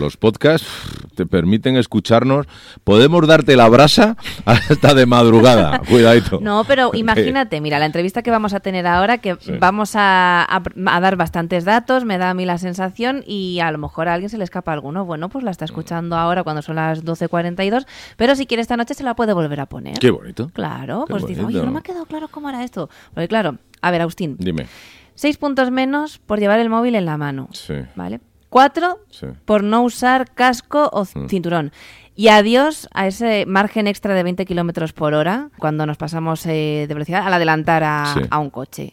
Los podcasts te permiten escucharnos. Podemos darte la brasa hasta de madrugada. Cuidadito. No, pero imagínate, mira, la entrevista que vamos a tener ahora, que vamos a, a, dar bastantes datos, me da a mí la sensación, y a lo mejor a alguien se le escapa alguno. Bueno, pues la está escuchando ahora cuando son las 12.42, pero si quiere esta noche se la puede volver a poner. Qué bonito. Claro, pues dice, oye, no me ha quedado claro cómo era esto. Porque claro, a ver, Agustín. Dime. Seis puntos menos por llevar el móvil en la mano. Sí. ¿Vale? Cuatro Sí. por no usar casco o Mm. cinturón. Y adiós a ese margen extra de 20 kilómetros por hora cuando nos pasamos eh, de velocidad al adelantar a, Sí. a un coche.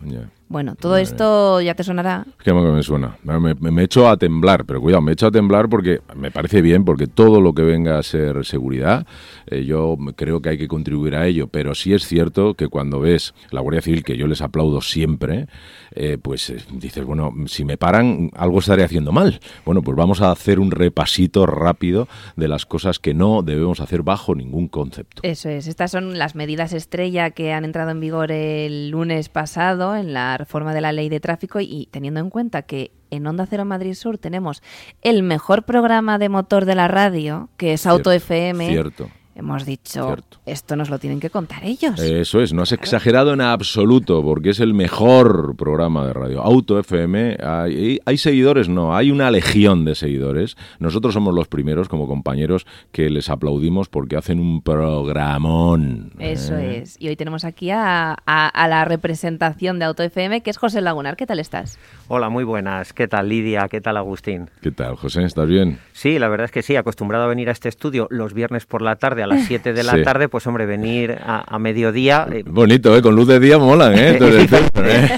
Bueno, todo Madre esto ya te sonará. Es que me, me suena. Me, me, me echo a temblar, pero cuidado, me echo a temblar porque me parece bien, porque todo lo que venga a ser seguridad, eh, yo creo que hay que contribuir a ello. Pero sí es cierto que cuando ves la Guardia Civil, que yo les aplaudo siempre, eh, pues eh, dices, bueno, si me paran, algo estaré haciendo mal. Bueno, pues vamos a hacer un repasito rápido de las cosas que no debemos hacer bajo ningún concepto. Eso es, estas son las medidas estrella que han entrado en vigor el lunes pasado en la reforma de la ley de tráfico y teniendo en cuenta que en Onda Cero Madrid Sur tenemos el mejor programa de motor de la radio, que es Auto Cierto, FM. Cierto. Hemos dicho, Cierto. esto nos lo tienen que contar ellos. Eso es, no has exagerado en absoluto, porque es el mejor programa de radio. Auto FM, hay, hay seguidores, no, hay una legión de seguidores. Nosotros somos los primeros como compañeros que les aplaudimos porque hacen un programón. Eso ¿eh? es. Y hoy tenemos aquí a, a- a la representación de Auto FM, que es José Lagunar. ¿Qué tal estás? Hola, muy buenas. ¿Qué tal Lidia? ¿Qué tal Agustín? ¿Qué tal, José? ¿Estás bien? Sí, la verdad es que sí, acostumbrado a venir a este estudio los viernes por la tarde a las 7 de la Sí. tarde, pues hombre, venir a, a mediodía... eh, Bonito, ¿eh? Con luz de día molan, ¿eh? ¿eh?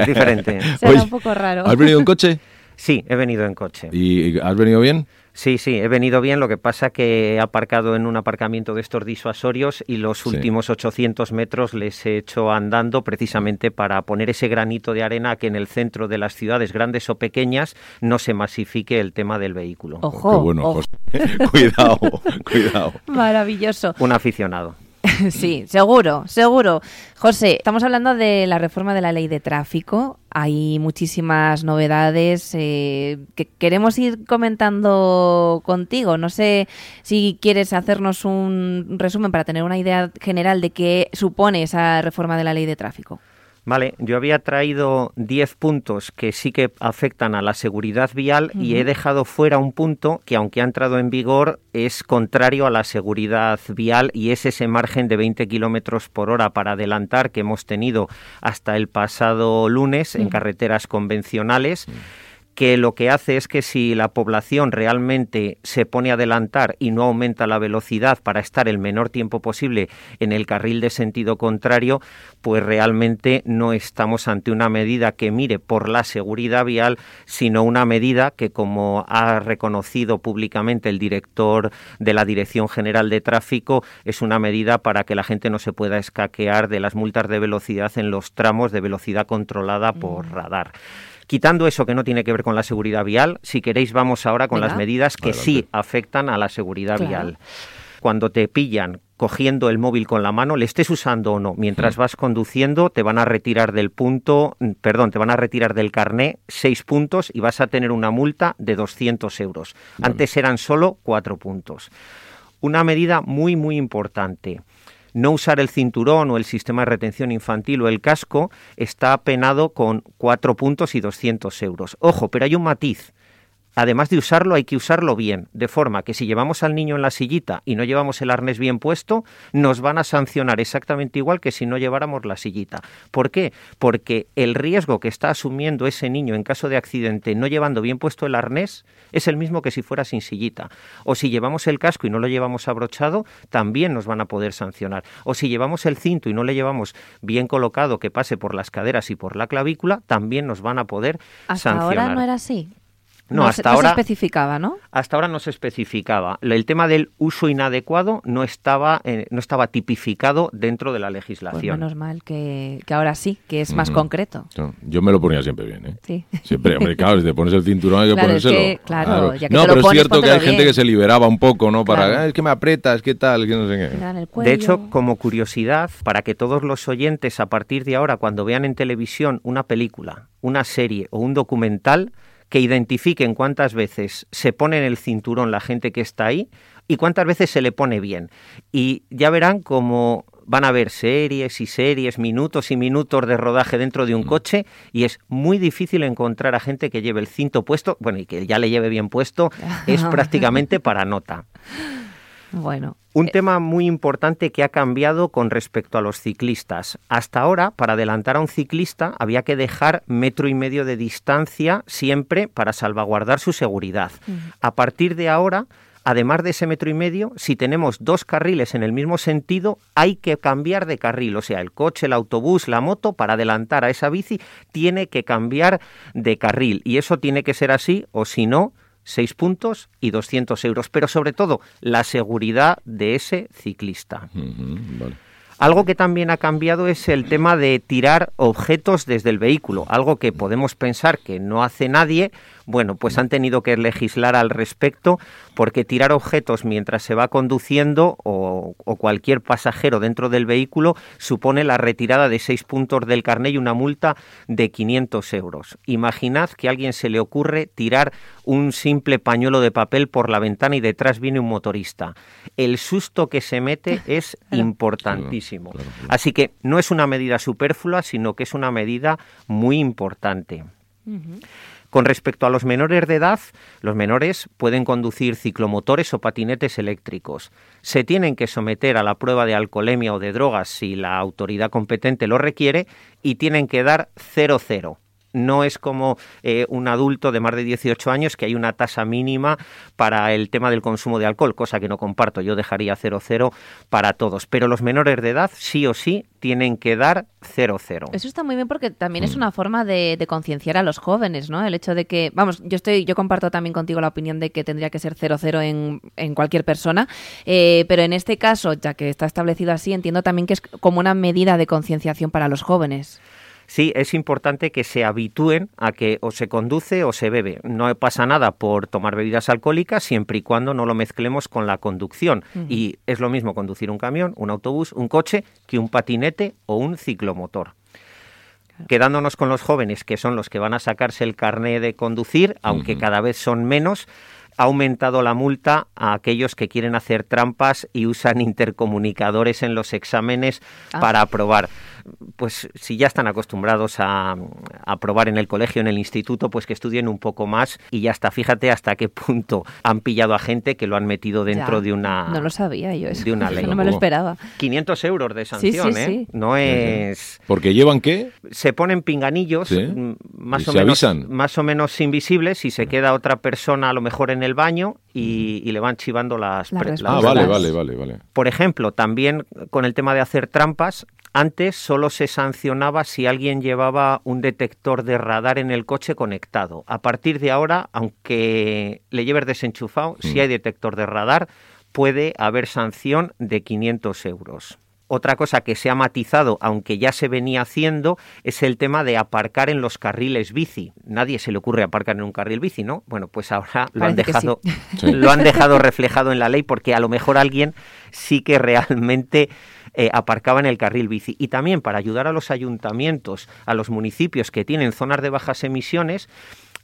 es diferente. Será Oye, un poco raro. ¿Has venido en coche? Sí, he venido en coche. ¿Y y has venido bien? Sí, sí, he venido bien, lo que pasa que he aparcado en un aparcamiento de estos disuasorios y los Sí. últimos 800 metros les he hecho andando precisamente para poner ese granito de arena que en el centro de las ciudades grandes o pequeñas no se masifique el tema del vehículo. Ojo, Qué bueno, ojo. José. cuidado, cuidado. Maravilloso. Un aficionado. Sí, seguro, seguro. José, estamos hablando de la reforma de la ley de tráfico. Hay muchísimas novedades eh, que queremos ir comentando contigo. No sé si quieres hacernos un resumen para tener una idea general de qué supone esa reforma de la ley de tráfico. Vale, yo había traído 10 puntos que sí que afectan a la seguridad vial y he dejado fuera un punto que aunque ha entrado en vigor es contrario a la seguridad vial y es ese margen de 20 kilómetros por hora para adelantar que hemos tenido hasta el pasado lunes en carreteras convencionales que lo que hace es que si la población realmente se pone a adelantar y no aumenta la velocidad para estar el menor tiempo posible en el carril de sentido contrario, pues realmente no estamos ante una medida que mire por la seguridad vial, sino una medida que, como ha reconocido públicamente el director de la Dirección General de Tráfico, es una medida para que la gente no se pueda escaquear de las multas de velocidad en los tramos de velocidad controlada por radar. Quitando eso que no tiene que ver con la seguridad vial, si queréis vamos ahora con Venga. las medidas que Adelante. sí afectan a la seguridad Claro. vial. Cuando te pillan cogiendo el móvil con la mano, le estés usando o no, mientras vas conduciendo, te van a retirar del punto, mm, perdón, te van a retirar del carné seis puntos y vas a tener una multa de 200 euros. Antes eran solo cuatro puntos. Una medida muy, muy importante. No usar el cinturón o el sistema de retención infantil o el casco está penado con cuatro puntos y 200 euros. Ojo, pero hay un matiz. Además de usarlo, hay que usarlo bien, de forma que si llevamos al niño en la sillita y no llevamos el arnés bien puesto, nos van a sancionar exactamente igual que si no lleváramos la sillita. ¿Por qué? Porque el riesgo que está asumiendo ese niño en caso de accidente no llevando bien puesto el arnés es el mismo que si fuera sin sillita. O si llevamos el casco y no lo llevamos abrochado, también nos van a poder sancionar. O si llevamos el cinto y no le llevamos bien colocado que pase por las caderas y por la clavícula, también nos van a poder Hasta sancionar. ahora no era así. No, se- hasta no ahora se especificaba, ¿no? hasta ahora no se especificaba. El tema del uso inadecuado no estaba eh, no estaba tipificado dentro de la Pues legislación. menos mal que, que ahora sí, que es más concreto. No, Yo me lo ponía siempre bien, ¿eh? Sí. Siempre, hombre, claro, si te pones el cinturón hay que Claro, es ponérselo. que, claro, ya que no, te lo pero pones, es cierto que hay gente que se liberaba un poco, ¿no? Para, Claro. "Ah, es que me aprietas, ¿qué tal? Que no sé qué. De hecho, como curiosidad, para que todos los oyentes a partir de ahora, cuando vean en televisión una película, una serie o un documental, que identifiquen cuántas veces se pone en el cinturón la gente que está ahí y cuántas veces se le pone bien. Y ya verán cómo van a ver series y series, minutos y minutos de rodaje dentro de un coche y es muy difícil encontrar a gente que lleve el cinto puesto, bueno, y que ya le lleve bien puesto, es prácticamente para nota. Bueno, Un tema muy importante que ha cambiado con respecto a los ciclistas. Hasta ahora, para adelantar a un ciclista, había que dejar metro y medio de distancia siempre para salvaguardar su seguridad. A partir de ahora, además de ese metro y medio, si tenemos dos carriles en el mismo sentido, hay que cambiar de carril. O sea, el coche, el autobús, la moto, para adelantar a esa bici, tiene que cambiar de carril. Y eso tiene que ser así, o si no, 6 puntos y 200 euros, pero sobre todo la seguridad de ese ciclista. Vale. Algo que también ha cambiado es el tema de tirar objetos desde el vehículo, algo que podemos pensar que no hace nadie. Bueno, pues han tenido que legislar al respecto porque tirar objetos mientras se va conduciendo o, o cualquier pasajero dentro del vehículo supone la retirada de seis puntos del carné y una multa de 500 euros. Imaginad que a alguien se le ocurre tirar un simple pañuelo de papel por la ventana y detrás viene un motorista. El susto que se mete es importantísimo. Claro, claro. Así que no es una medida superflua, sino que es una medida muy importante. Con respecto a los menores de edad, los menores pueden conducir ciclomotores o patinetes eléctricos. Se tienen que someter a la prueba de alcoholemia o de drogas si la autoridad competente lo requiere y tienen que dar 0,0. No es como eh, un adulto de más de 18 años que hay una tasa mínima para el tema del consumo de alcohol, cosa que no comparto. Yo dejaría 0,0 para todos. Pero los menores de edad sí o sí tienen que dar 0,0. Eso está muy bien porque también Mm. es una forma de, de concienciar a los jóvenes, ¿no? El hecho de que, vamos, yo estoy, yo comparto también contigo la opinión de que tendría que ser 0-0 en, en cualquier persona, eh, pero en este caso, ya que está establecido así, entiendo también que es como una medida de concienciación para los jóvenes. Sí, es importante que se habitúen a que o se conduce o se bebe. No pasa nada por tomar bebidas alcohólicas siempre y cuando no lo mezclemos con la conducción. Y es lo mismo conducir un camión, un autobús, un coche, que un patinete o un ciclomotor. Quedándonos con los jóvenes, que son los que van a sacarse el carné de conducir, aunque cada vez son menos, ha aumentado la multa a aquellos que quieren hacer trampas y usan intercomunicadores en los exámenes Ah. para aprobar. Pues si ya están acostumbrados a, a aprobar en el colegio, en el instituto, pues que estudien un poco más y ya está. Fíjate hasta qué punto han pillado a gente que lo han metido dentro Ya, de una No lo sabía yo eso. de una ley. no me lo esperaba. 500 euros de sanción, sí, ¿eh? sí. No es Porque llevan qué? se ponen pinganillos Sí. más Y o se menos avisan. más o menos invisibles y se queda otra persona a lo mejor en el baño y, y le van chivando las, Las. Ah, vale, vale, vale, vale. por ejemplo, también con el tema de hacer trampas, antes solo se sancionaba si alguien llevaba un detector de radar en el coche conectado. A partir de ahora, aunque le lleves desenchufado, si Mm. hay detector de radar, puede haber sanción de 500 euros. Otra cosa que se ha matizado, aunque ya se venía haciendo, es el tema de aparcar en los carriles bici. Nadie se le ocurre aparcar en un carril bici, ¿no? Bueno, pues ahora lo han dejado, Sí. lo han dejado reflejado en la ley porque a lo mejor alguien sí que realmente eh, aparcaba en el carril bici. Y también para ayudar a los ayuntamientos, a los municipios que tienen zonas de bajas emisiones,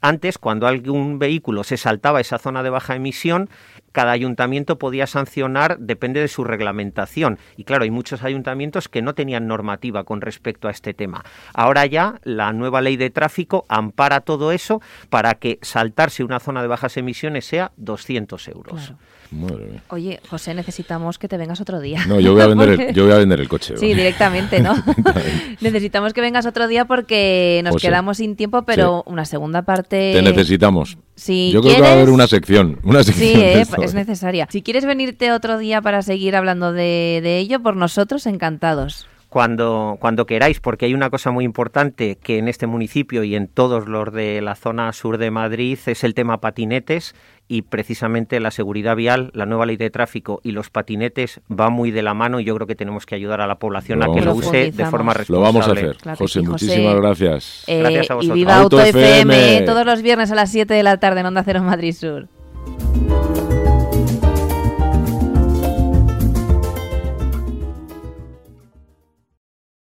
antes, cuando algún vehículo se saltaba esa zona de baja emisión, cada ayuntamiento podía sancionar, depende de su reglamentación. Y claro, hay muchos ayuntamientos que no tenían normativa con respecto a este tema. Ahora ya la nueva ley de tráfico ampara todo eso para que saltarse una zona de bajas emisiones sea 200 euros. Claro. Madre mía. Oye, José, necesitamos que te vengas otro día. No, yo voy a vender Porque- el, yo voy a vender el coche. Sí, directamente, ¿no? Necesitamos que vengas otro día porque nos José. quedamos sin tiempo, pero una segunda parte. Te necesitamos. Si yo creo que va a haber una sección. Una sección Sí, eh, es necesaria. Si quieres venirte otro día para seguir hablando de, de ello, por nosotros encantados. Cuando, cuando queráis, porque hay una cosa muy importante que en este municipio y en todos los de la zona sur de Madrid es el tema patinetes y precisamente la seguridad vial, la nueva ley de tráfico y los patinetes va muy de la mano y yo creo que tenemos que ayudar a la población a que lo use de forma responsable. Lo vamos a hacer. José, muchísimas gracias. Eh, gracias a vosotros. Y viva Auto, FM, todos los viernes a las 7 de la tarde en Onda Cero Madrid Sur.